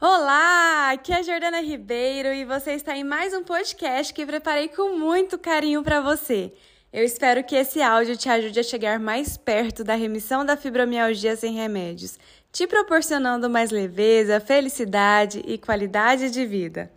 Olá, aqui é a Jordana Ribeiro e você está em mais um podcast que preparei com muito carinho para você. Eu espero que esse áudio te ajude a chegar mais perto da remissão da fibromialgia sem remédios, te proporcionando mais leveza, felicidade e qualidade de vida.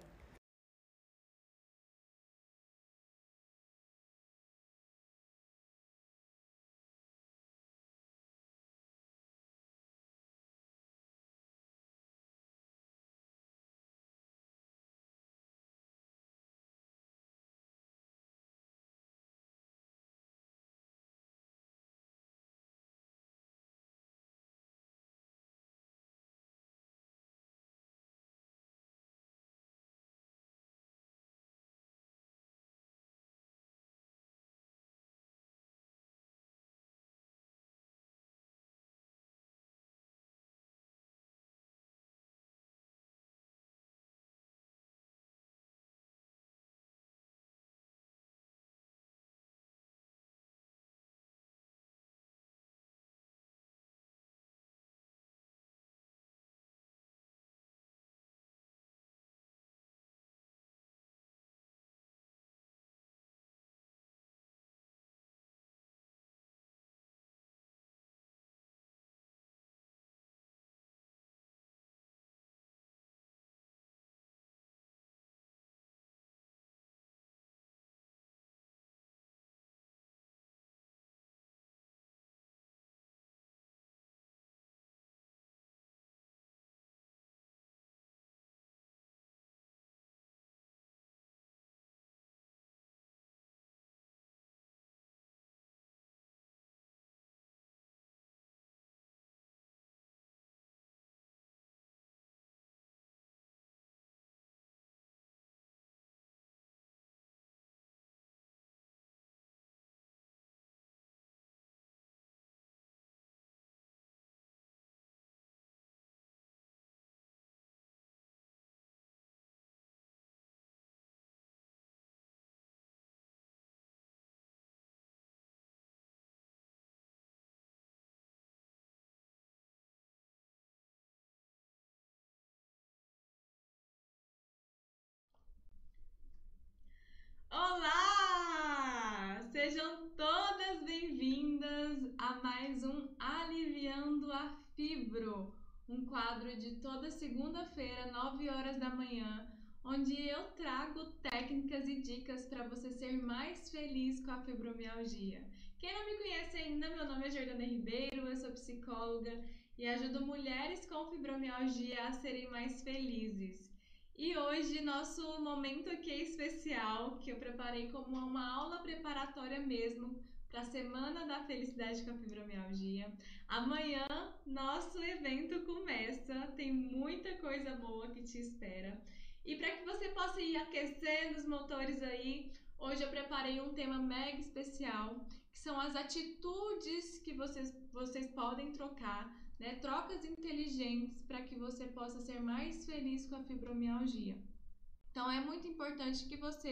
Olá! Sejam todas bem-vindas a mais um Aliviando a Fibro, um quadro de toda segunda-feira, 9 horas da manhã, onde eu trago técnicas e dicas para você ser mais feliz com a fibromialgia. Quem não me conhece ainda, meu nome é Jordana Ribeiro, eu sou psicóloga e ajudo mulheres com fibromialgia a serem mais felizes. E hoje nosso momento aqui é especial, que eu preparei como uma aula preparatória mesmo para a Semana da Felicidade com a Fibromialgia. Amanhã nosso evento começa, tem muita coisa boa que te espera. E para que você possa ir aquecendo os motores aí, hoje eu preparei um tema mega especial, que são as atitudes que vocês, vocês podem trocar né? Trocas inteligentes para que você possa ser mais feliz com a fibromialgia. Então é muito importante que você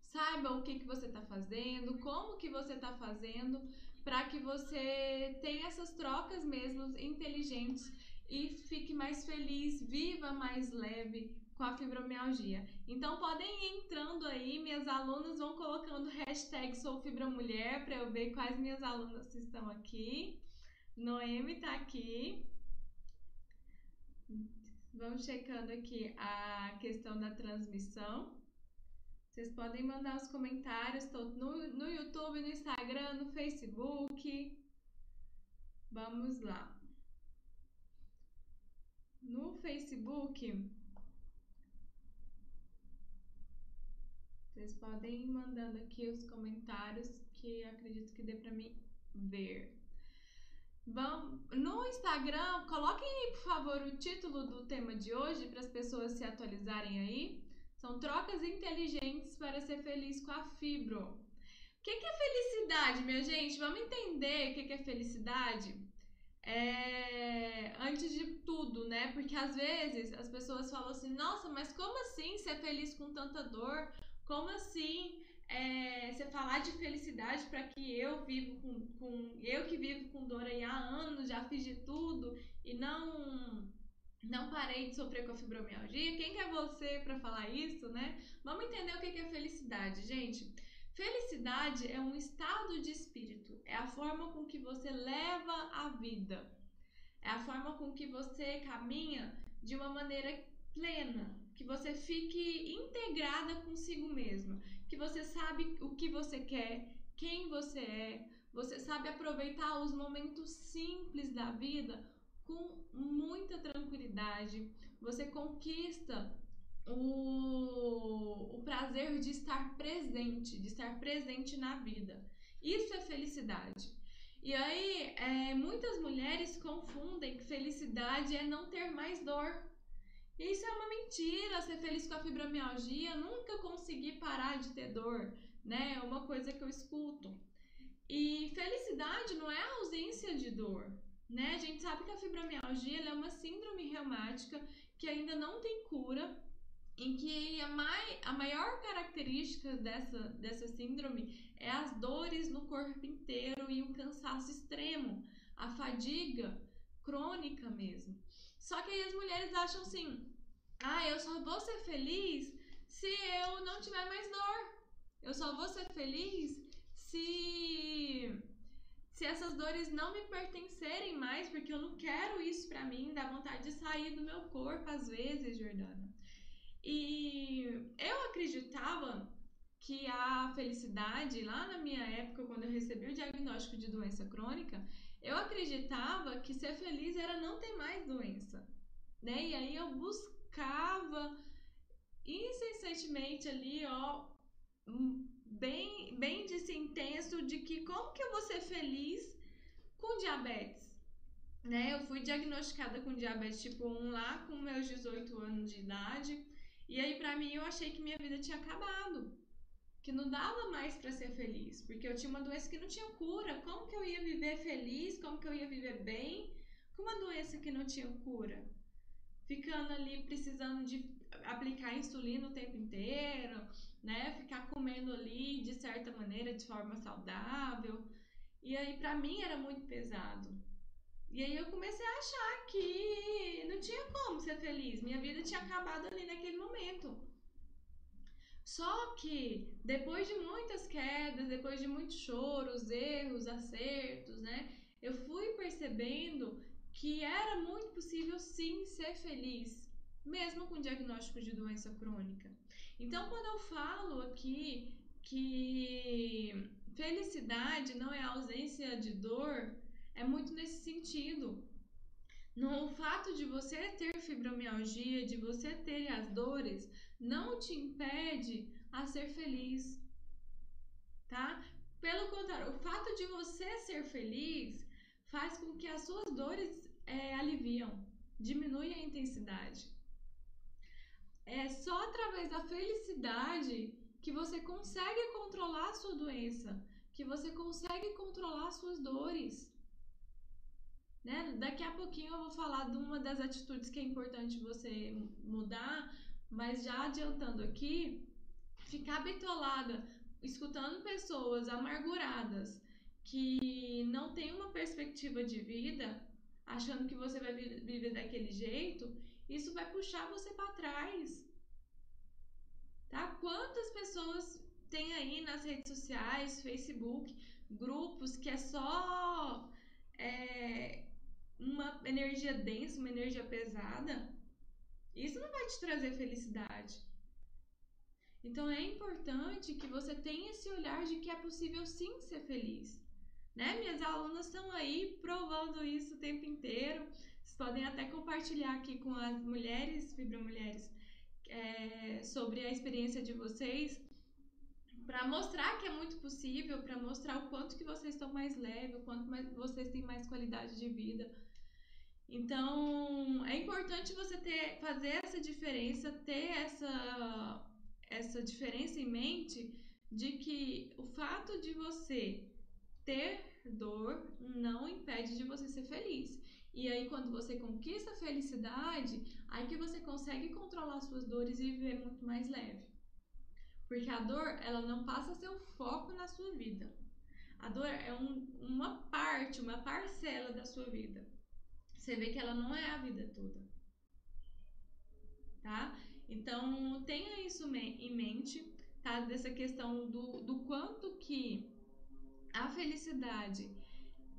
saiba o que, que você está fazendo, como que você está fazendo, para que você tenha essas trocas mesmo inteligentes e fique mais feliz, viva mais leve com a fibromialgia. Então podem ir entrando aí, minhas alunas vão colocando hashtag soufibramulher para eu ver quais minhas alunas estão aqui. Noemi tá aqui. Vamos checando aqui a questão da transmissão. Vocês podem mandar os comentários. No, no YouTube, no Instagram, no Facebook. Vamos lá. No Facebook, vocês podem ir mandando aqui os comentários que acredito que dê para mim ver. Vamos, no Instagram, coloquem aí, por favor, o título do tema de hoje para as pessoas se atualizarem aí. São trocas inteligentes para ser feliz com a fibro. O que, que é felicidade, minha gente? Vamos entender o que, que é felicidade? É... Antes de tudo, né? Porque às vezes as pessoas falam assim: nossa, mas como assim ser feliz com tanta dor? Como assim é, você falar de felicidade para que eu vivo com, com eu que vivo com dor aí há anos, já fiz de tudo e não não parei de sofrer com a fibromialgia. Quem que é você para falar isso, né? Vamos entender o que é felicidade, gente. Felicidade é um estado de espírito, é a forma com que você leva a vida, é a forma com que você caminha de uma maneira plena, que você fique integrada consigo mesma, que você sabe o que você quer, quem você é, você sabe aproveitar os momentos simples da vida com muita tranquilidade, você conquista o, o prazer de estar presente, de estar presente na vida. Isso é felicidade. E aí, é, muitas mulheres confundem que felicidade é não ter mais dor. Isso é uma mentira, ser feliz com a fibromialgia, nunca consegui parar de ter dor, né? É uma coisa que eu escuto. E felicidade não é a ausência de dor, né? A gente sabe que a fibromialgia é uma síndrome reumática que ainda não tem cura, em que a, mai, a maior característica dessa, dessa síndrome é as dores no corpo inteiro e o cansaço extremo, a fadiga crônica mesmo. Só que aí as mulheres acham assim: ah, eu só vou ser feliz se eu não tiver mais dor. Eu só vou ser feliz se se essas dores não me pertencerem mais, porque eu não quero isso para mim, dá vontade de sair do meu corpo às vezes, Jordana. E eu acreditava que a felicidade, lá na minha época, quando eu recebi o diagnóstico de doença crônica, eu acreditava que ser feliz era não ter mais doença, né? E aí eu buscava incessantemente ali, ó, bem, bem desse intenso de que como que eu vou ser feliz com diabetes? Né? Eu fui diagnosticada com diabetes tipo 1 lá com meus 18 anos de idade. E aí para mim eu achei que minha vida tinha acabado. Que não dava mais para ser feliz, porque eu tinha uma doença que não tinha cura. Como que eu ia viver feliz? Como que eu ia viver bem com uma doença que não tinha cura? Ficando ali precisando de aplicar insulina o tempo inteiro, né? Ficar comendo ali de certa maneira, de forma saudável. E aí para mim era muito pesado. E aí eu comecei a achar que não tinha como ser feliz. Minha vida tinha acabado ali naquele momento. Só que depois de muitas quedas, depois de muitos choros, erros, acertos, né? Eu fui percebendo que era muito possível sim ser feliz, mesmo com diagnóstico de doença crônica. Então, quando eu falo aqui que felicidade não é ausência de dor, é muito nesse sentido. No fato de você ter fibromialgia, de você ter as dores, não te impede a ser feliz, tá? Pelo contrário, o fato de você ser feliz faz com que as suas dores é, aliviam, diminui a intensidade. É só através da felicidade que você consegue controlar a sua doença, que você consegue controlar suas dores. Né? Daqui a pouquinho eu vou falar de uma das atitudes que é importante você mudar, mas já adiantando aqui, ficar bitolada escutando pessoas amarguradas que não tem uma perspectiva de vida, achando que você vai viver daquele jeito, isso vai puxar você para trás. Tá? Quantas pessoas tem aí nas redes sociais, Facebook, grupos que é só é, uma energia densa, uma energia pesada? Isso não vai te trazer felicidade. Então é importante que você tenha esse olhar de que é possível sim ser feliz né? Minhas alunas estão aí provando isso o tempo inteiro. Vocês podem até compartilhar aqui com as mulheres, fibromulheres, é, sobre a experiência de vocês, para mostrar que é muito possível, para mostrar o quanto que vocês estão mais leves, o quanto mais, vocês têm mais qualidade de vida. Então, é importante você ter, fazer essa diferença, ter essa, essa diferença em mente de que o fato de você ter dor não impede de você ser feliz. E aí, quando você conquista a felicidade, aí que você consegue controlar suas dores e viver muito mais leve. Porque a dor, ela não passa a ser o foco na sua vida. A dor é um, uma parte, uma parcela da sua vida. Você vê que ela não é a vida toda. Então, tenha isso em mente, tá? Dessa questão do, do quanto que a felicidade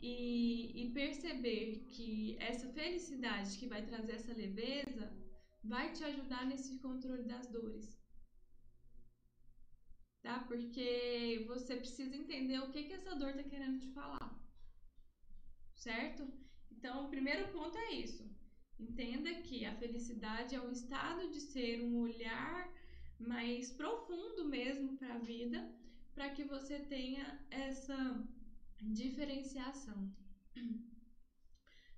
e, e perceber que essa felicidade que vai trazer essa leveza vai te ajudar nesse controle das dores. Tá? Porque você precisa entender o que, que essa dor tá querendo te falar. Certo? Então, o primeiro ponto é isso. Entenda que a felicidade é um estado de ser, um olhar mais profundo mesmo para a vida, para que você tenha essa diferenciação.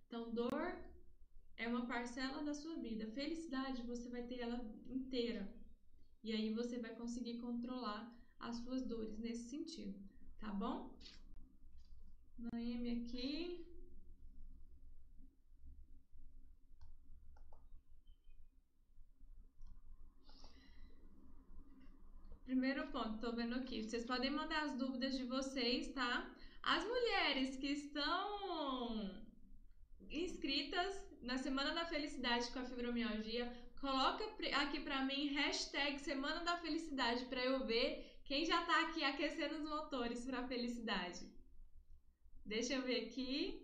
Então, dor é uma parcela da sua vida. Felicidade, você vai ter ela inteira. E aí você vai conseguir controlar as suas dores nesse sentido, tá bom? Noemi aqui. Primeiro ponto, tô vendo aqui. Vocês podem mandar as dúvidas de vocês, tá? As mulheres que estão inscritas na Semana da Felicidade com a fibromialgia, coloca aqui para mim hashtag Semana da Felicidade para eu ver quem já tá aqui aquecendo os motores para a felicidade. Deixa eu ver aqui.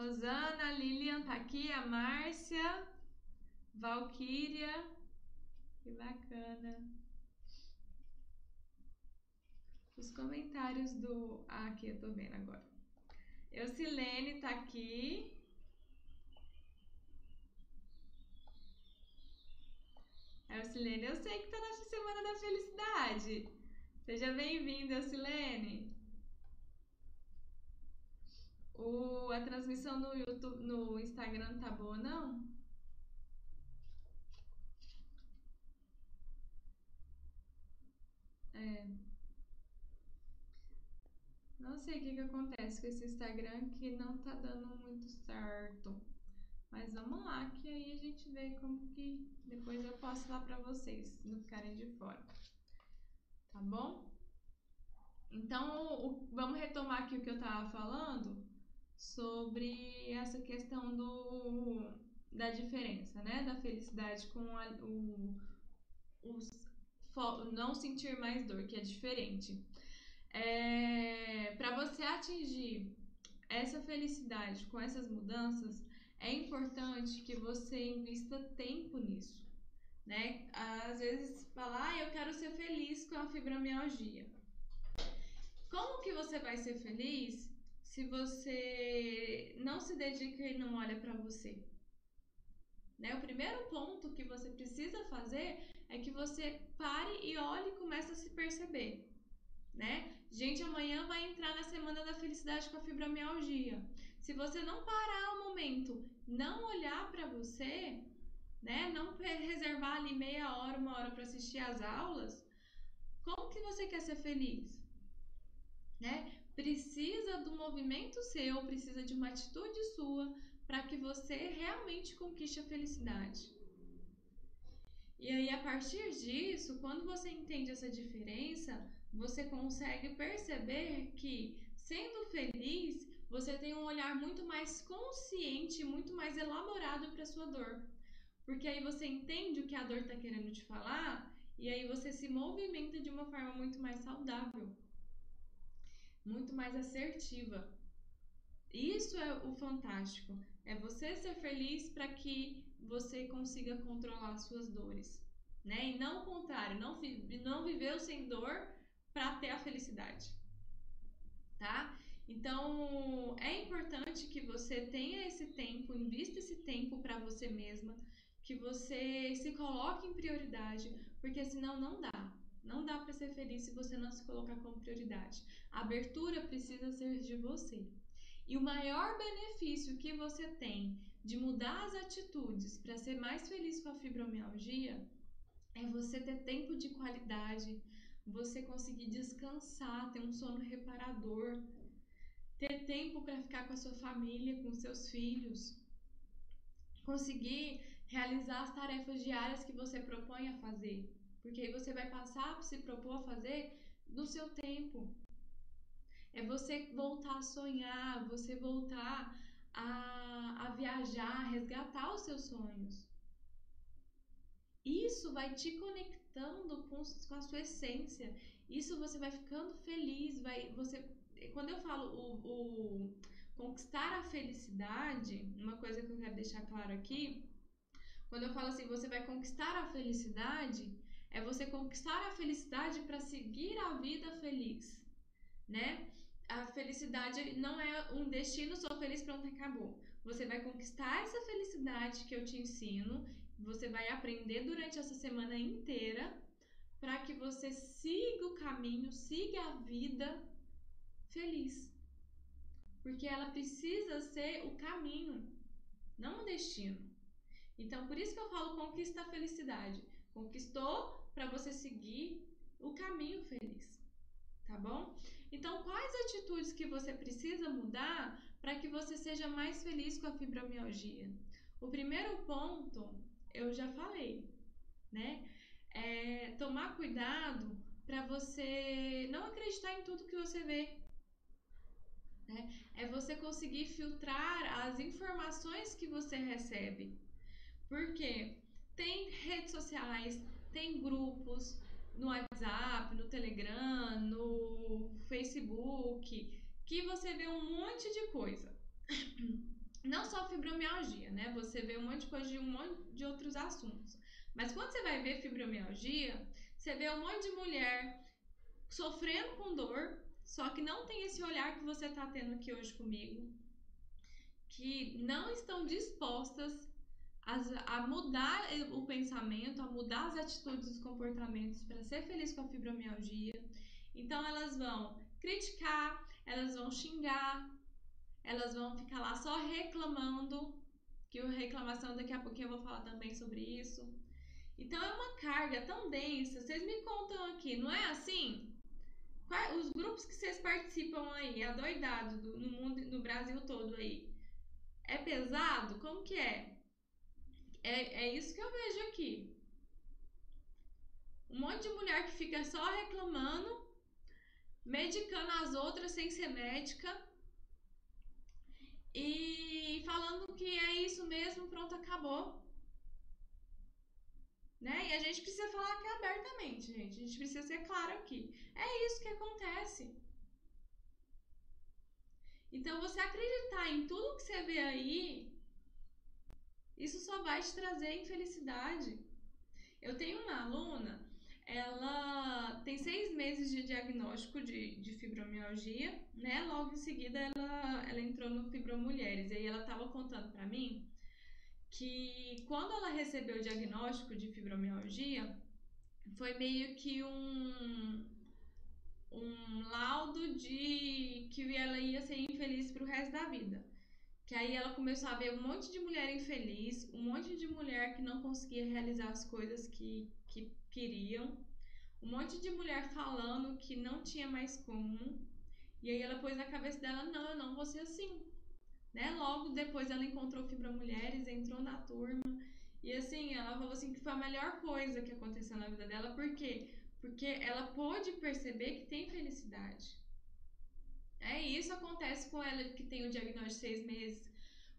Rosana, Lilian tá aqui, a Márcia, Valquíria. Que bacana. Os comentários do. Ah, aqui eu tô vendo agora. Eucilene tá aqui. Eucilene, eu sei que tá na Semana da Felicidade. Seja bem-vinda, Eucilene. O, a transmissão no YouTube, no Instagram tá boa, não? É. Não sei o que, que acontece com esse Instagram que não tá dando muito certo. Mas vamos lá, que aí a gente vê como que depois eu posto lá pra vocês, não ficarem de fora. Tá bom? Então, o, vamos retomar aqui o que eu tava falando sobre essa questão do, da diferença, né? Da felicidade com a, o, o não sentir mais dor, que é diferente. É, Para você atingir essa felicidade com essas mudanças, é importante que você invista tempo nisso, né? Às vezes falar, ah, eu quero ser feliz com a fibromialgia. Como que você vai ser feliz se você não se dedica e não olha para você? Né? O primeiro ponto que você precisa fazer é que você pare e olhe e comece a se perceber né? Gente, amanhã vai entrar na semana da felicidade com a fibromialgia. Se você não parar o momento, não olhar para você, né? Não reservar ali meia hora, uma hora para assistir às aulas, como que você quer ser feliz? Né? Precisa do movimento seu, precisa de uma atitude sua para que você realmente conquiste a felicidade. E aí, a partir disso, quando você entende essa diferença, você consegue perceber que, sendo feliz, você tem um olhar muito mais consciente, muito mais elaborado para sua dor. Porque aí você entende o que a dor está querendo te falar e aí você se movimenta de uma forma muito mais saudável, muito mais assertiva. Isso é o fantástico. É você ser feliz para que você consiga controlar suas dores, né? E não o contrário, não, não viveu sem dor para ter a felicidade, tá? Então, é importante que você tenha esse tempo, invista esse tempo para você mesma, que você se coloque em prioridade, porque senão não dá. Não dá para ser feliz se você não se colocar como prioridade. A abertura precisa ser de você. E o maior benefício que você tem de mudar as atitudes para ser mais feliz com a fibromialgia é você ter tempo de qualidade, você conseguir descansar, ter um sono reparador, ter tempo para ficar com a sua família, com seus filhos, conseguir realizar as tarefas diárias que você propõe a fazer, porque aí você vai passar a se propor a fazer no seu tempo. é você voltar a sonhar, você voltar a, a viajar, a resgatar os seus sonhos. Isso vai te conectando com, com a sua essência. Isso você vai ficando feliz, vai você quando eu falo o, o conquistar a felicidade, uma coisa que eu quero deixar claro aqui, quando eu falo assim, você vai conquistar a felicidade, é você conquistar a felicidade para seguir a vida feliz, né? A felicidade não é um destino, sou feliz, pronto, acabou. Você vai conquistar essa felicidade que eu te ensino, você vai aprender durante essa semana inteira para que você siga o caminho, siga a vida feliz. Porque ela precisa ser o caminho, não o destino. Então, por isso que eu falo conquista a felicidade. Conquistou para você seguir o caminho feliz. Tá bom? Então, quais atitudes que você precisa mudar para que você seja mais feliz com a fibromialgia? O primeiro ponto, eu já falei, né? É tomar cuidado para você não acreditar em tudo que você vê. Né? É você conseguir filtrar as informações que você recebe. Porque tem redes sociais, tem grupos no WhatsApp, no Telegram, no Facebook, que você vê um monte de coisa. Não só fibromialgia, né? Você vê um monte de coisa de um monte de outros assuntos. Mas quando você vai ver fibromialgia, você vê um monte de mulher sofrendo com dor, só que não tem esse olhar que você está tendo aqui hoje comigo, que não estão dispostas a mudar o pensamento, a mudar as atitudes os comportamentos para ser feliz com a fibromialgia. Então elas vão criticar, elas vão xingar, elas vão ficar lá só reclamando, que a reclamação daqui a pouquinho eu vou falar também sobre isso. Então é uma carga tão densa. Vocês me contam aqui, não é assim? Os grupos que vocês participam aí, adoidado no mundo, no Brasil todo aí, é pesado? Como que é? É, é isso que eu vejo aqui. Um monte de mulher que fica só reclamando, medicando as outras sem ser médica e falando que é isso mesmo, pronto, acabou. Né? E a gente precisa falar aqui abertamente, gente. A gente precisa ser claro aqui. É isso que acontece. Então, você acreditar em tudo que você vê aí isso só vai te trazer infelicidade. Eu tenho uma aluna, ela tem seis meses de diagnóstico de, de fibromialgia, né? Logo em seguida ela, ela entrou no Fibromulheres. E aí ela estava contando para mim que quando ela recebeu o diagnóstico de fibromialgia, foi meio que um, um laudo de que ela ia ser infeliz pro resto da vida. Que aí ela começou a ver um monte de mulher infeliz, um monte de mulher que não conseguia realizar as coisas que, que queriam, um monte de mulher falando que não tinha mais como. E aí ela pôs na cabeça dela, não, eu não vou ser assim. Né? Logo depois ela encontrou Fibra Mulheres, entrou na turma. E assim, ela falou assim que foi a melhor coisa que aconteceu na vida dela. Por quê? Porque ela pôde perceber que tem felicidade. É isso acontece com ela que tem o diagnóstico de seis meses,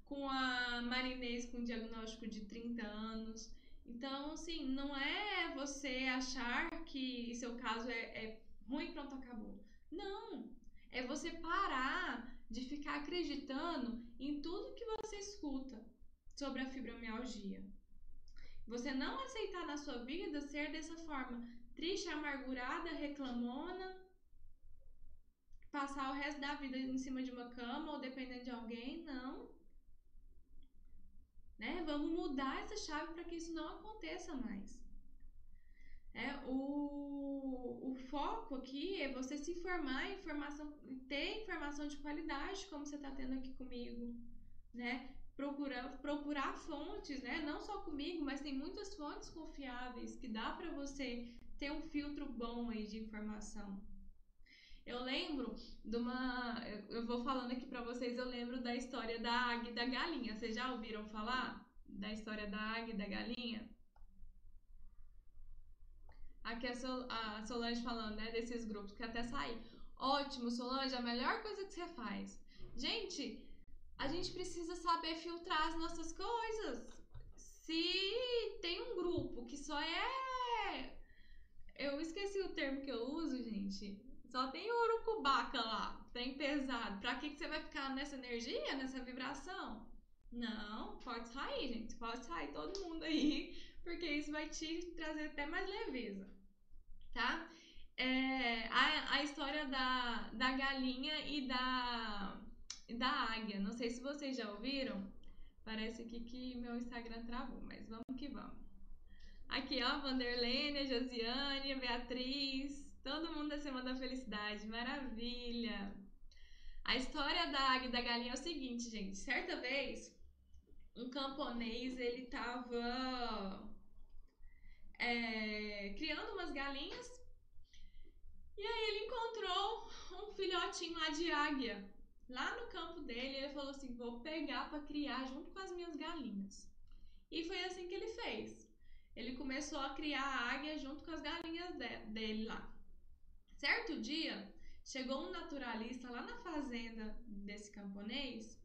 com a Marinês com diagnóstico de 30 anos. Então, assim, não é você achar que seu caso é, é ruim, pronto, acabou. Não! É você parar de ficar acreditando em tudo que você escuta sobre a fibromialgia. Você não aceitar na sua vida ser dessa forma triste, amargurada, reclamona, passar o resto da vida em cima de uma cama ou dependendo de alguém, não. Né? Vamos mudar essa chave para que isso não aconteça mais. É, o, o foco aqui é você se informar, informação, ter informação de qualidade, como você está tendo aqui comigo, né? Procurar, procurar fontes, né? Não só comigo, mas tem muitas fontes confiáveis que dá para você ter um filtro bom aí de informação. Eu lembro de uma. Eu vou falando aqui para vocês, eu lembro da história da águia e da galinha. Vocês já ouviram falar da história da águia e da galinha? Aqui é a Solange falando, né, desses grupos que até saí. Ótimo, Solange, a melhor coisa que você faz. Gente, a gente precisa saber filtrar as nossas coisas. Se tem um grupo que só é. Eu esqueci o termo que eu uso, gente. Só tem urucubaca lá, tem pesado. Pra que, que você vai ficar nessa energia, nessa vibração? Não, pode sair, gente. Pode sair todo mundo aí, porque isso vai te trazer até mais leveza, tá? É, a, a história da, da galinha e da, da águia. Não sei se vocês já ouviram. Parece aqui que meu Instagram travou, mas vamos que vamos. Aqui, ó, Vanderlene, Josiane, Beatriz, todo mundo da Semana da Felicidade, maravilha! A história da águia e da galinha é o seguinte, gente. Certa vez, um camponês ele tava é, criando umas galinhas e aí ele encontrou um filhotinho lá de águia lá no campo dele. Ele falou assim: vou pegar para criar junto com as minhas galinhas. E foi assim que ele fez. Ele começou a criar a águia junto com as galinhas de, dele lá. Certo dia, chegou um naturalista lá na fazenda desse camponês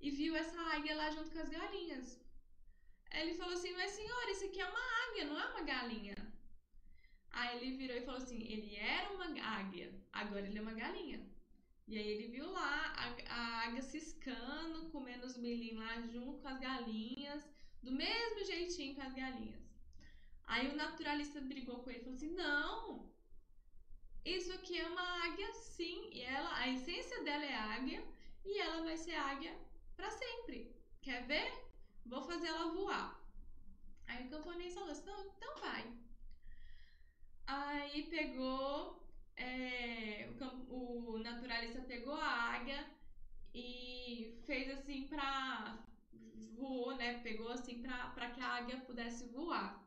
e viu essa águia lá junto com as galinhas. Ele falou assim: Mas senhor, isso aqui é uma águia, não é uma galinha. Aí ele virou e falou assim: Ele era uma águia, agora ele é uma galinha. E aí ele viu lá a, a águia ciscando, comendo os milhinhos lá junto com as galinhas, do mesmo jeitinho com as galinhas. Aí o naturalista brigou com ele e falou assim: Não, isso aqui é uma águia sim, e ela, a essência dela é águia e ela vai ser águia para sempre. Quer ver? Vou fazer ela voar. Aí o camponês falou assim: não, então vai. Aí pegou, é, o, o, naturalista pegou a águia e fez assim pra. voou, né? Pegou assim pra que a águia pudesse voar.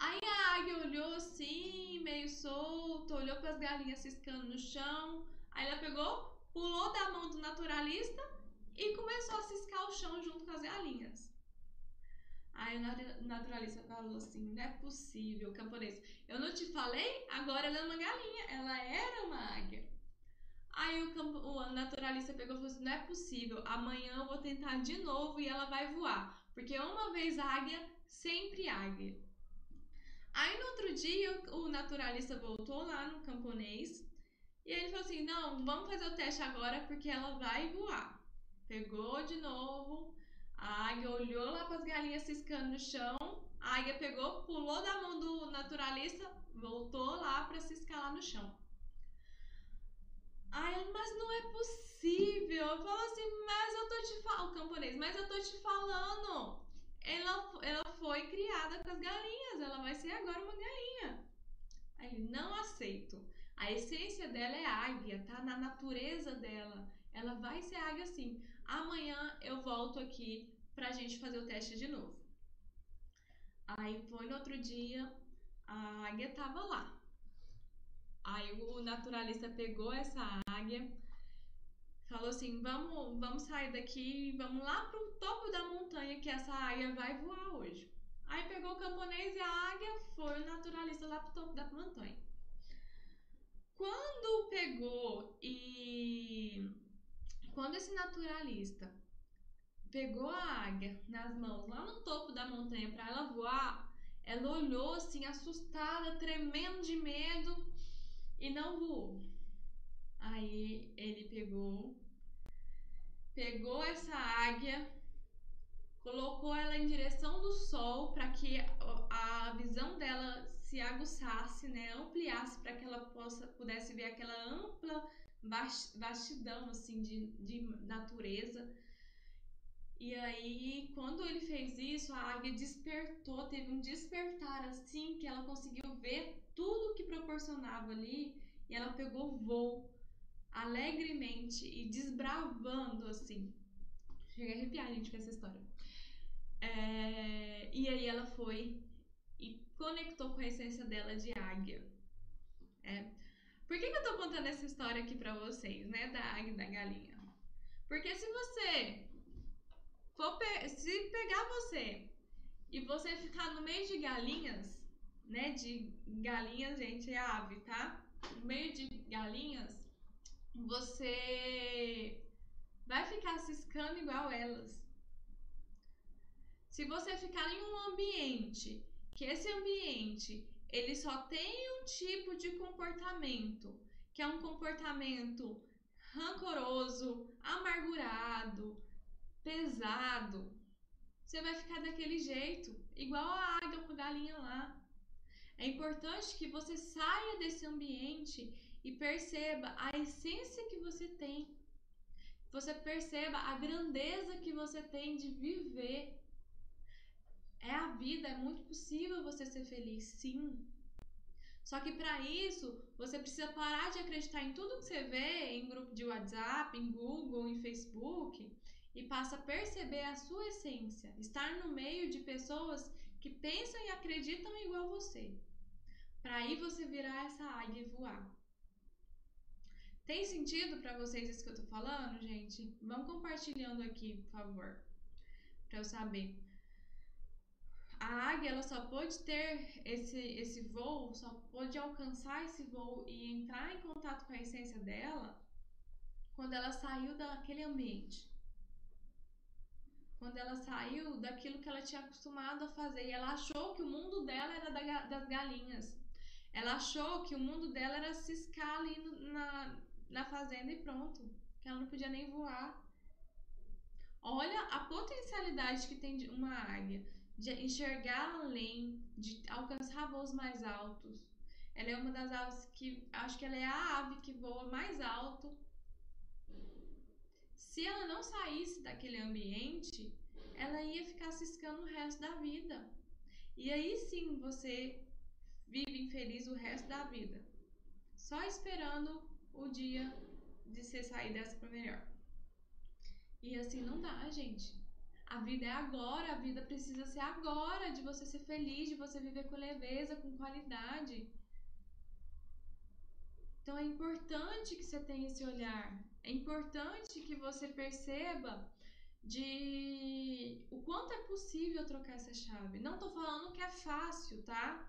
Aí a águia olhou assim, meio solto, olhou para as galinhas ciscando no chão. Aí ela pegou, pulou da mão do naturalista e começou a ciscar o chão junto com as galinhas. Aí o naturalista falou assim: não é possível, camponês. Eu não te falei? Agora ela é uma galinha. Ela era uma águia. Aí o, campo, o naturalista pegou e falou assim: não é possível. Amanhã eu vou tentar de novo e ela vai voar. Porque uma vez águia, sempre águia. Aí no outro dia o naturalista voltou lá no camponês e ele falou assim: não, vamos fazer o teste agora porque ela vai voar. Pegou de novo, a águia olhou lá para as galinhas ciscando no chão. A águia pegou, pulou da mão do naturalista, voltou lá para ciscar lá no chão. Aí mas não é possível. Eu falo assim, mas eu tô te falando, camponês, mas eu tô te falando. Ela, ela foi criada com as galinhas, ela vai ser agora uma galinha. Aí ele, não aceito. A essência dela é águia, tá na natureza dela. Ela vai ser águia sim. Amanhã eu volto aqui pra gente fazer o teste de novo. Aí foi no outro dia, a águia tava lá. Aí o naturalista pegou essa águia, falou assim: vamos, vamos sair daqui, vamos lá pro topo da montanha que essa águia vai voar hoje. Aí pegou o camponês e a águia foi o naturalista lá pro topo da montanha. Quando pegou e quando esse naturalista pegou a águia nas mãos lá no topo da montanha para ela voar, ela olhou assim assustada, tremendo de medo e não voou. Aí ele pegou pegou essa águia, colocou ela em direção do sol para que a visão dela se aguçasse, né, ampliasse para que ela possa pudesse ver aquela ampla vastidão assim de, de natureza. E aí, quando ele fez isso, a águia despertou, teve um despertar assim que ela conseguiu ver tudo que proporcionava ali e ela pegou voo alegremente e desbravando assim. Cheguei a arrepiar, gente, com essa história. É, e aí ela foi e conectou com a essência dela de águia. É, por que, que eu tô contando essa história aqui pra vocês, né? Da águia e da galinha? Porque se você for pe se pegar você e você ficar no meio de galinhas, né? De galinhas, gente, é ave, tá? No meio de galinhas, você vai ficar ciscando igual elas. Se você ficar em um ambiente que esse ambiente ele só tem um tipo de comportamento, que é um comportamento rancoroso, amargurado, pesado, você vai ficar daquele jeito, igual a águia com galinha lá. É importante que você saia desse ambiente e perceba a essência que você tem. Você perceba a grandeza que você tem de viver. É a vida, é muito possível você ser feliz, sim. Só que para isso, você precisa parar de acreditar em tudo que você vê em grupo de WhatsApp, em Google, em Facebook e passa a perceber a sua essência, estar no meio de pessoas que pensam e acreditam igual você. Para aí você virar essa águia e voar. Tem sentido para vocês isso que eu tô falando, gente? Vão compartilhando aqui, por favor, para eu saber. A águia ela só pode ter esse, esse voo, só pode alcançar esse voo e entrar em contato com a essência dela quando ela saiu daquele ambiente quando ela saiu daquilo que ela tinha acostumado a fazer e ela achou que o mundo dela era das galinhas. Ela achou que o mundo dela era ciscar ali na, na fazenda e pronto, que ela não podia nem voar. Olha a potencialidade que tem de uma águia de enxergar além, de alcançar voos mais altos. Ela é uma das aves que acho que ela é a ave que voa mais alto se ela não saísse daquele ambiente, ela ia ficar ciscando o resto da vida. E aí sim você vive infeliz o resto da vida, só esperando o dia de você sair dessa para melhor. E assim não dá, gente. A vida é agora, a vida precisa ser agora, de você ser feliz, de você viver com leveza, com qualidade. Então é importante que você tenha esse olhar. É importante que você perceba de o quanto é possível trocar essa chave. Não tô falando que é fácil, tá?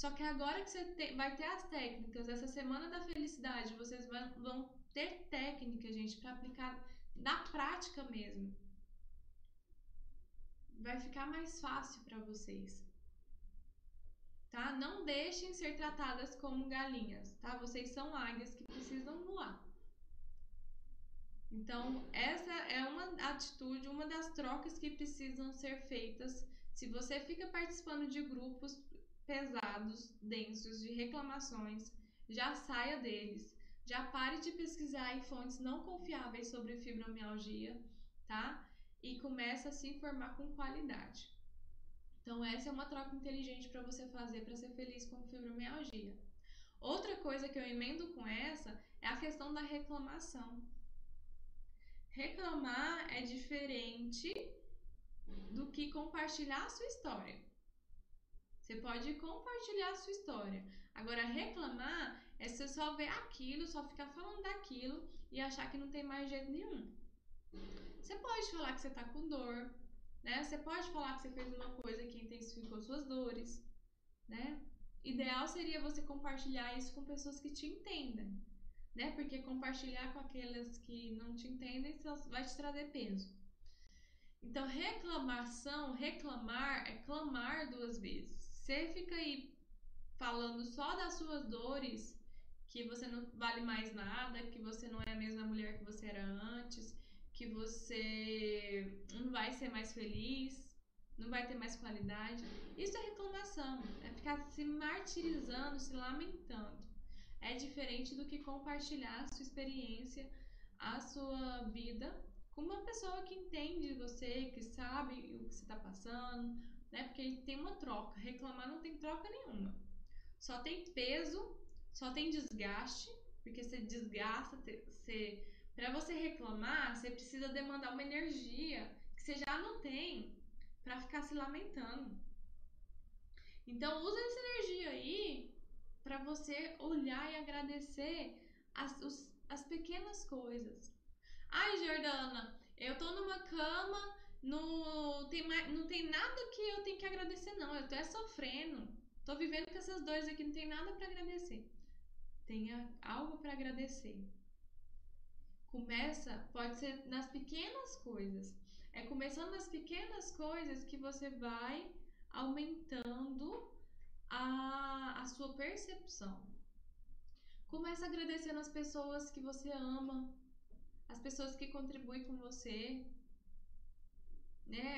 Só que agora que você te, vai ter as técnicas, essa semana da felicidade, vocês vão, vão ter técnicas, gente, para aplicar na prática mesmo. Vai ficar mais fácil para vocês tá? Não deixem ser tratadas como galinhas, tá? Vocês são águias que precisam voar. Então, essa é uma atitude, uma das trocas que precisam ser feitas. Se você fica participando de grupos pesados, densos, de reclamações, já saia deles. Já pare de pesquisar em fontes não confiáveis sobre fibromialgia, tá? E comece a se informar com qualidade. Então, essa é uma troca inteligente para você fazer para ser feliz com fibromialgia. Outra coisa que eu emendo com essa é a questão da reclamação. Reclamar é diferente do que compartilhar a sua história. Você pode compartilhar a sua história. Agora, reclamar é você só ver aquilo, só ficar falando daquilo e achar que não tem mais jeito nenhum. Você pode falar que você tá com dor, né? Você pode falar que você fez uma coisa que intensificou suas dores, né? Ideal seria você compartilhar isso com pessoas que te entendem, né? Porque compartilhar com aquelas que não te entendem vai te trazer peso. Então, reclamação, reclamar é clamar duas vezes. Você fica aí falando só das suas dores, que você não vale mais nada, que você não é a mesma mulher que você era antes, que você não vai ser mais feliz, não vai ter mais qualidade. Isso é reclamação, é ficar se martirizando, se lamentando. É diferente do que compartilhar a sua experiência, a sua vida com uma pessoa que entende você, que sabe o que você está passando, né? Porque tem uma troca. Reclamar não tem troca nenhuma. Só tem peso, só tem desgaste, porque você desgasta, você para você reclamar, você precisa demandar uma energia que você já não tem para ficar se lamentando. Então, usa essa energia aí para você olhar e agradecer as, os, as pequenas coisas. Ai, Jordana, eu tô numa cama, no, tem, não tem nada que eu tenho que agradecer, não. Eu tô é sofrendo. Tô vivendo com essas dores aqui, não tem nada para agradecer. Tenha algo para agradecer. começa, pode ser nas pequenas coisas. É começando nas pequenas coisas que você vai aumentando a, a sua percepção. Comece agradecendo as pessoas que você ama, as pessoas que contribuem com você, né?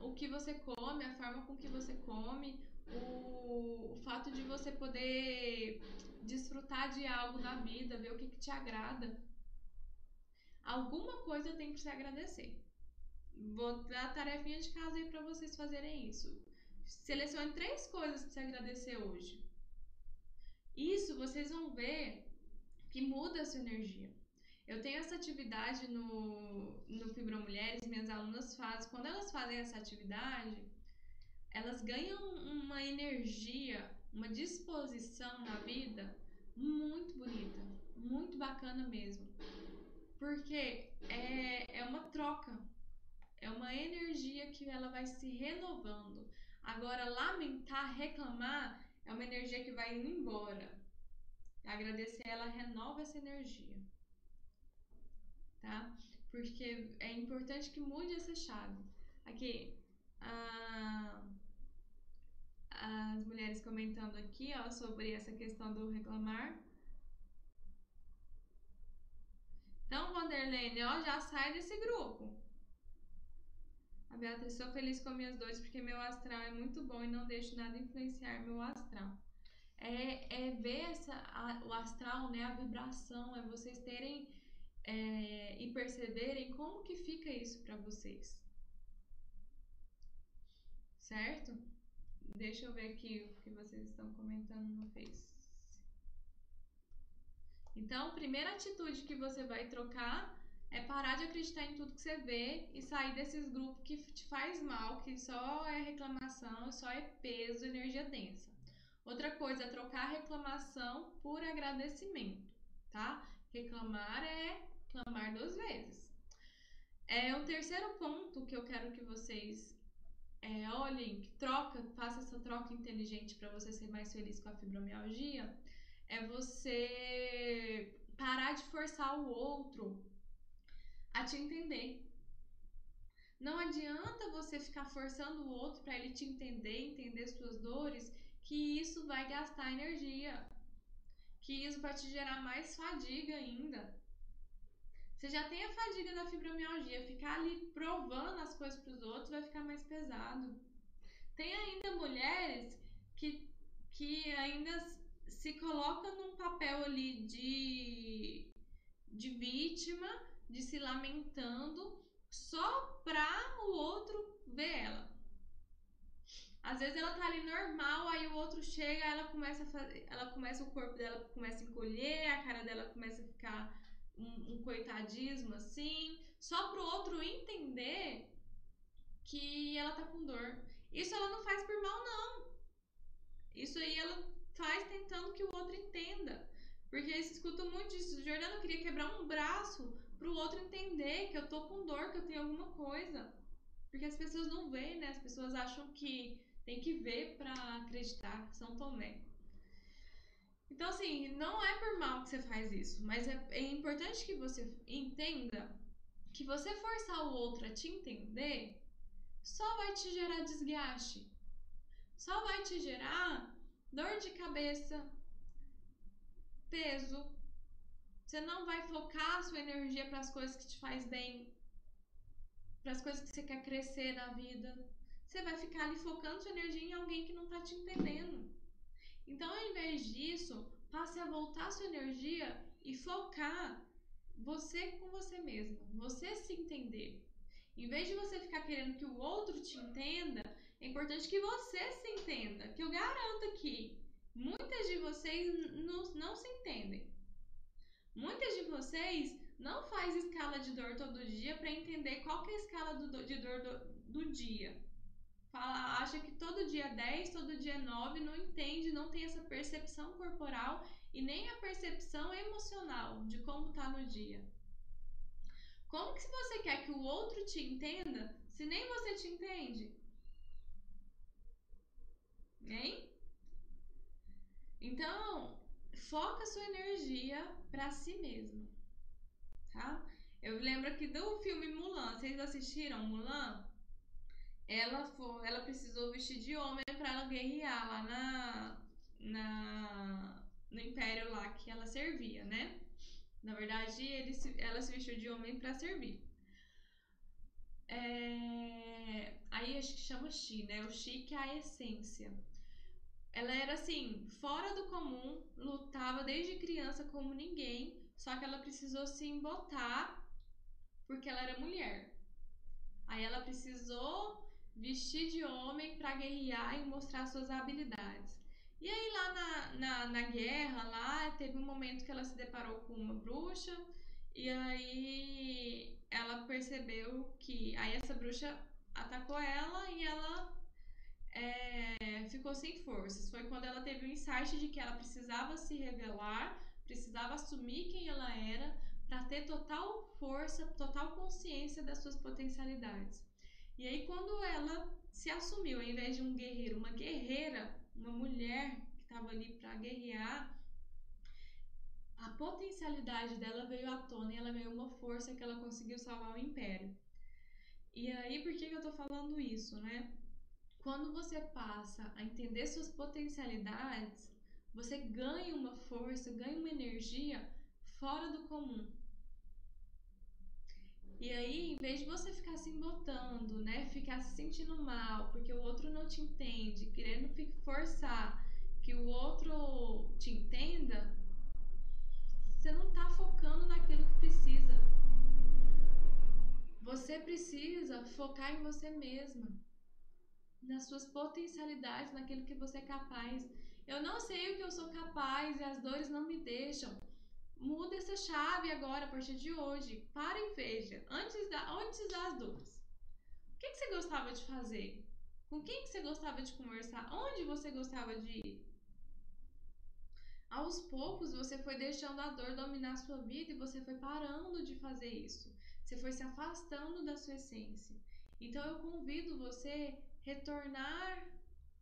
O que você come, a forma com que você come, o, o fato de você poder desfrutar de algo na vida, ver o que, que te agrada. Alguma coisa tem que se agradecer. Vou dar a tarefinha de casa aí para vocês fazerem isso. Selecione três coisas para você agradecer hoje. Isso vocês vão ver que muda a sua energia. Eu tenho essa atividade no, no Fibro Mulheres, minhas alunas fazem. Quando elas fazem essa atividade, elas ganham uma energia, uma disposição na vida muito bonita, muito bacana mesmo. Porque é, é uma troca, é uma energia que ela vai se renovando. Agora, lamentar, reclamar, é uma energia que vai indo embora. Agradecer, ela renova essa energia. Tá? Porque é importante que mude essa chave. Aqui, a, as mulheres comentando aqui, ó, sobre essa questão do reclamar. Então, Vanderlene, ó, já sai desse grupo. A Beatriz, sou feliz com minhas dores porque meu astral é muito bom e não deixo nada influenciar meu astral. É, é ver essa, a, o astral, né, a vibração, é vocês terem é, e perceberem como que fica isso para vocês. Certo? Deixa eu ver aqui o que vocês estão comentando no Face. Então, primeira atitude que você vai trocar é parar de acreditar em tudo que você vê e sair desses grupos que te faz mal, que só é reclamação, só é peso, energia densa. Outra coisa é trocar reclamação por agradecimento, tá? Reclamar é clamar duas vezes. É o terceiro ponto que eu quero que vocês é, olhem, que troca, faça essa troca inteligente para você ser mais feliz com a fibromialgia, é você parar de forçar o outro a te entender. Não adianta você ficar forçando o outro para ele te entender, entender suas dores, que isso vai gastar energia, que isso vai te gerar mais fadiga ainda. Você já tem a fadiga da fibromialgia, ficar ali provando as coisas para os outros vai ficar mais pesado. Tem ainda mulheres que, que ainda se colocam num papel ali de, de vítima, de se lamentando, só para o outro ver ela. Às vezes ela tá ali normal, aí o outro chega, ela começa a fazer, ela começa o corpo dela começa a encolher, a cara dela começa a ficar um, um coitadismo assim, só pro outro entender que ela tá com dor. Isso ela não faz por mal, não. Isso aí ela faz tentando que o outro entenda. Porque se escuta muito isso. Jordana queria quebrar um braço pro outro entender que eu tô com dor, que eu tenho alguma coisa. Porque as pessoas não veem, né? As pessoas acham que tem que ver para acreditar. São Tomé. Então, assim, não é por mal que você faz isso, mas é, é importante que você entenda que você forçar o outro a te entender só vai te gerar desgaste, só vai te gerar dor de cabeça, peso. Você não vai focar a sua energia para as coisas que te faz bem, para as coisas que você quer crescer na vida. Você vai ficar ali focando sua energia em alguém que não está te entendendo. Então, ao invés disso, passe a voltar sua energia e focar você com você mesma, você se entender. Em vez de você ficar querendo que o outro te entenda, é importante que você se entenda. Que eu garanto que muitas de vocês não, não se entendem. Muitas de vocês não faz escala de dor todo dia para entender qual que é a escala do, de dor do, do dia fala, acha que todo dia 10, todo dia 9, não entende, não tem essa percepção corporal e nem a percepção emocional de como tá no dia. Como que se você quer que o outro te entenda, se nem você te entende? Hein? Então, foca sua energia para si mesmo, tá? Eu lembro aqui do filme Mulan. Vocês assistiram Mulan? Ela foi, ela precisou vestir de homem para ela guerrear lá na, na no império lá que ela servia, né? Na verdade, ele ela se vestiu de homem para servir. É... Aí acho que chama Xi, né? O Xi que é a essência. Ela era assim, fora do comum, lutava desde criança como ninguém, só que ela precisou se embotar porque ela era mulher. Aí ela precisou vestir de homem para guerrear e mostrar suas habilidades. E aí lá na, na, na guerra, lá teve um momento que ela se deparou com uma bruxa e aí ela percebeu que aí essa bruxa atacou ela e ela é, ficou sem forças. Foi quando ela teve o insight de que ela precisava se revelar, precisava assumir quem ela era para ter total força, total consciência das suas potencialidades. E aí quando ela se assumiu, ao invés de um guerreiro, uma guerreira, uma mulher que estava ali para guerrear, a potencialidade dela veio à tona e ela veio uma força que ela conseguiu salvar o império. E aí, por que, que eu tô falando isso, né? Quando você passa a entender suas potencialidades, você ganha uma força, ganha uma energia fora do comum. E aí, em vez de você ficar se embotando, né, ficar se sentindo mal porque o outro não te entende, querendo forçar que o outro te entenda, você não está focando naquilo que precisa. Você precisa focar em você mesma, nas suas potencialidades, naquilo que você é capaz. Eu não sei o que eu sou capaz e as dores não me deixam. Muda essa chave agora, a partir de hoje. Para e veja. Antes, da, antes das dores. O que, que você gostava de fazer? Com quem que você gostava de conversar? Onde você gostava de ir? Aos poucos você foi deixando a dor dominar a sua vida e você foi parando de fazer isso. Você foi se afastando da sua essência. Então eu convido você retornar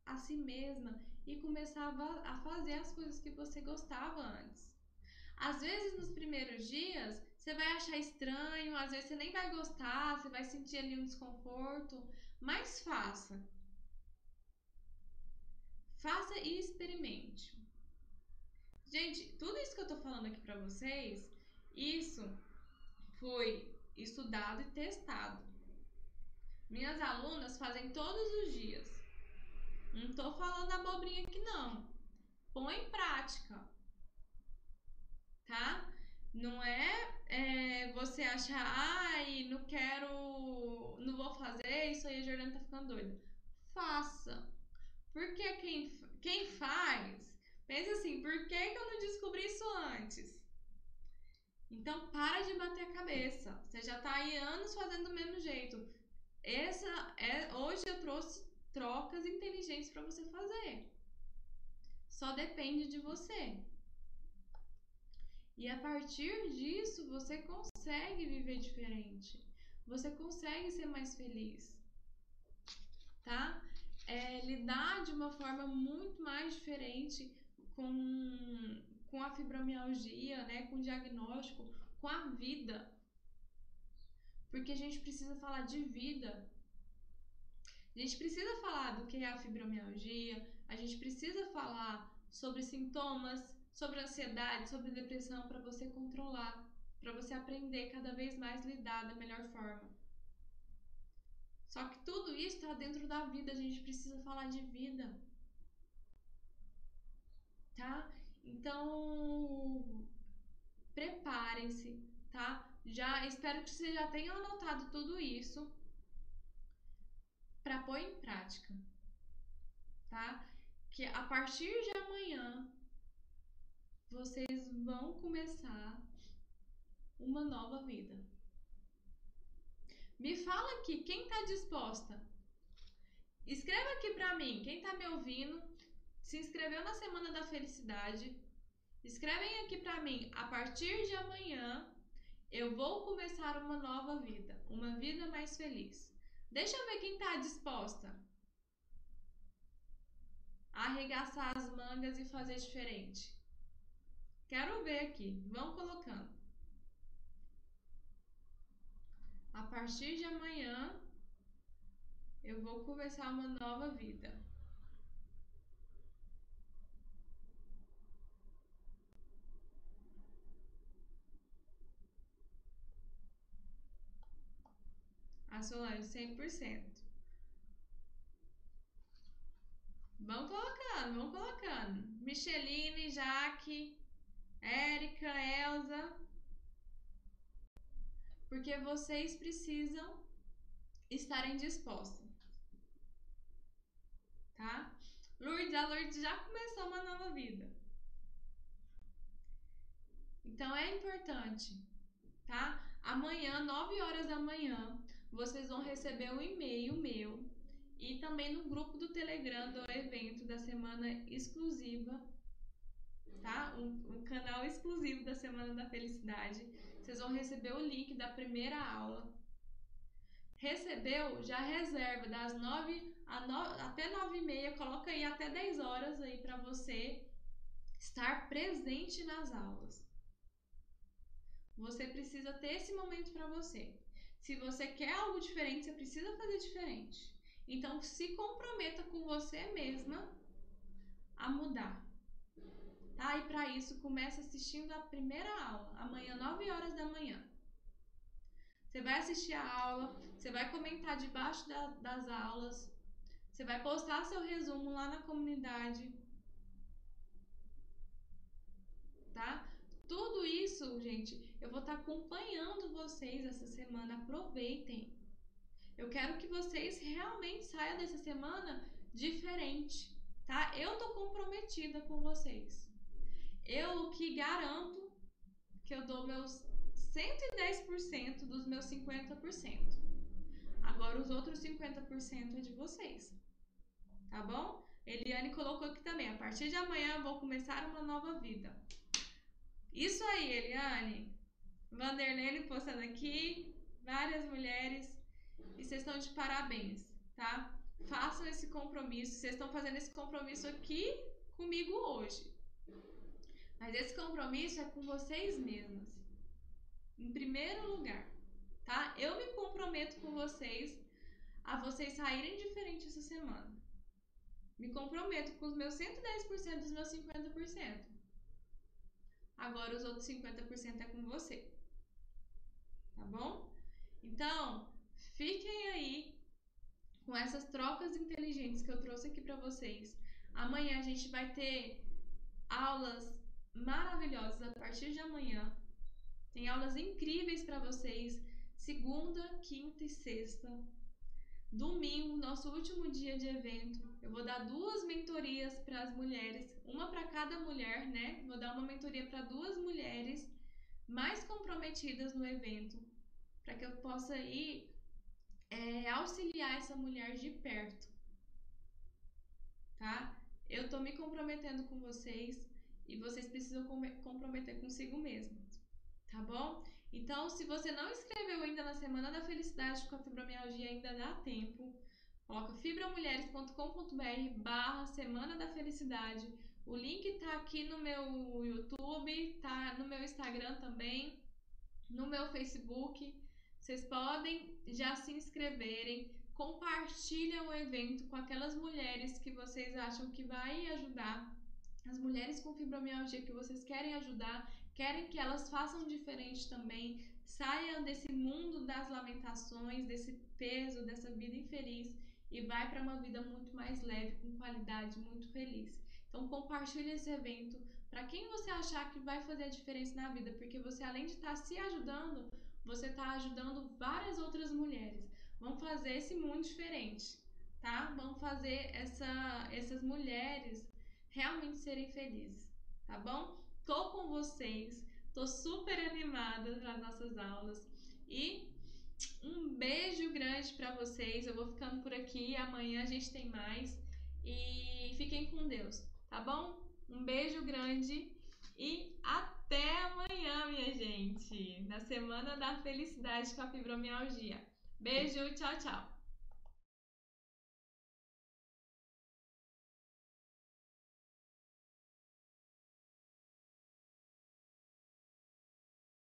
a si mesma e começar a fazer as coisas que você gostava antes. Às vezes nos primeiros dias você vai achar estranho, às vezes você nem vai gostar, você vai sentir ali um desconforto, mas faça. Faça e experimente. Gente, tudo isso que eu tô falando aqui pra vocês, isso foi estudado e testado. Minhas alunas fazem todos os dias. Não tô falando abobrinha aqui não. Põe em prática. Tá? Não é, é, você achar, ai, não quero, não vou fazer, isso aí a Jordana tá ficando doida. Faça. Porque quem, quem faz Pensa assim, por que, que eu não descobri isso antes? Então para de bater a cabeça. Você já está aí anos fazendo do mesmo jeito. Essa é hoje eu trouxe trocas inteligentes para você fazer. Só depende de você. E a partir disso você consegue viver diferente. Você consegue ser mais feliz. Tá? É, lidar de uma forma muito mais diferente com, com a fibromialgia, né, com o diagnóstico, com a vida. Porque a gente precisa falar de vida. A gente precisa falar do que é a fibromialgia, a gente precisa falar sobre sintomas, sobre ansiedade, sobre depressão para você controlar, para você aprender cada vez mais lidar da melhor forma. Só que tudo isso está dentro da vida, a gente precisa falar de vida tá? Então, preparem-se, tá? Já espero que vocês já tenham anotado tudo isso para pôr em prática, tá? Que a partir de amanhã vocês vão começar uma nova vida. Me fala aqui, quem está disposta? Escreva aqui para mim, quem está me ouvindo, se inscreveu na Semana da Felicidade? Escrevem aqui para mim, a partir de amanhã eu vou começar uma nova vida, uma vida mais feliz. Deixa eu ver quem está disposta a arregaçar as mangas e fazer diferente. Quero ver aqui, vão colocando. partir de amanhã eu vou começar uma nova vida. A Solange, 100%. Vão colocando, vão colocando. Micheline, Jaque, Érica, Elza. Porque vocês precisam estarem dispostos. Tá? Lourdes, a Lourdes já começou uma nova vida. Então é importante, tá? Amanhã, 9 horas da manhã, vocês vão receber um e-mail meu e também no grupo do Telegram do evento da semana exclusiva, tá? Um, um, canal exclusivo da Semana da Felicidade. Vocês vão receber o link da primeira aula. Recebeu, já reserva das 9 a 9, até 9 e meia, coloca aí até 10 horas aí para você estar presente nas aulas. Você precisa ter esse momento para você. Se você quer algo diferente, você precisa fazer diferente. Então, se comprometa com você mesma a mudar. Tá? E para isso, comece assistindo a primeira aula, amanhã, 9 horas da manhã. Você vai assistir a aula, você vai comentar debaixo da, das aulas, você vai postar seu resumo lá na comunidade. Tá? Tudo isso, gente, eu vou estar tá acompanhando vocês essa semana. Aproveitem. Eu quero que vocês realmente saiam dessa semana diferente, tá? Eu tô comprometida com vocês. Eu que garanto que eu dou meus 110% dos meus 50%. Agora os outros 50% é de vocês. Tá bom? Eliane colocou aqui também. A partir de amanhã vou começar uma nova vida. Isso aí, Eliane. Vanderlene postando aqui. Várias mulheres e vocês estão de parabéns, tá? Façam esse compromisso. Vocês estão fazendo esse compromisso aqui comigo hoje. Mas esse compromisso é com vocês mesmas. Em primeiro lugar, tá? Eu me comprometo com vocês a vocês saírem diferente essa semana. Me comprometo com os meus 110% dos meus 50%. Agora os outros 50% é com você. Tá bom? Então, Fiquem aí com essas trocas inteligentes que eu trouxe aqui para vocês. Amanhã a gente vai ter aulas maravilhosas a partir de amanhã. Tem aulas incríveis para vocês, segunda, quinta e sexta. Domingo, nosso último dia de evento, eu vou dar duas mentorias para as mulheres, uma para cada mulher, né? Vou dar uma mentoria para duas mulheres mais comprometidas no evento, para que eu possa ir é, auxiliar essa mulher de perto, tá? Eu tô me comprometendo com vocês e vocês precisam comprometer consigo mesmos, tá bom? Então, se você não inscreveu ainda na Semana da Felicidade com a Fibromialgia, ainda dá tempo. Coloca fibromulheres.com.br barra Semana da Felicidade. O link tá aqui no meu YouTube, tá no meu Instagram também, no meu Facebook. Vocês podem já se inscreverem, compartilham o evento com aquelas mulheres que vocês acham que vai ajudar, as mulheres com fibromialgia que vocês querem ajudar, querem que elas façam diferente também, saiam desse mundo das lamentações, desse peso, dessa vida infeliz e vai para uma vida muito mais leve, com qualidade, muito feliz. Então compartilhe esse evento para quem você achar que vai fazer a diferença na vida, porque você além de estar tá se ajudando, você está ajudando várias outras mulheres. Vamos fazer esse mundo diferente, tá? Vamos fazer essa, essas mulheres realmente serem felizes, tá bom? Tô com vocês, tô super animada nas nossas aulas e um beijo grande para vocês. Eu vou ficando por aqui, amanhã a gente tem mais e fiquem com Deus, tá bom? Um beijo grande e até amanhã, minha gente, na Semana da Felicidade com a Fibromialgia. Beijo, tchau, tchau!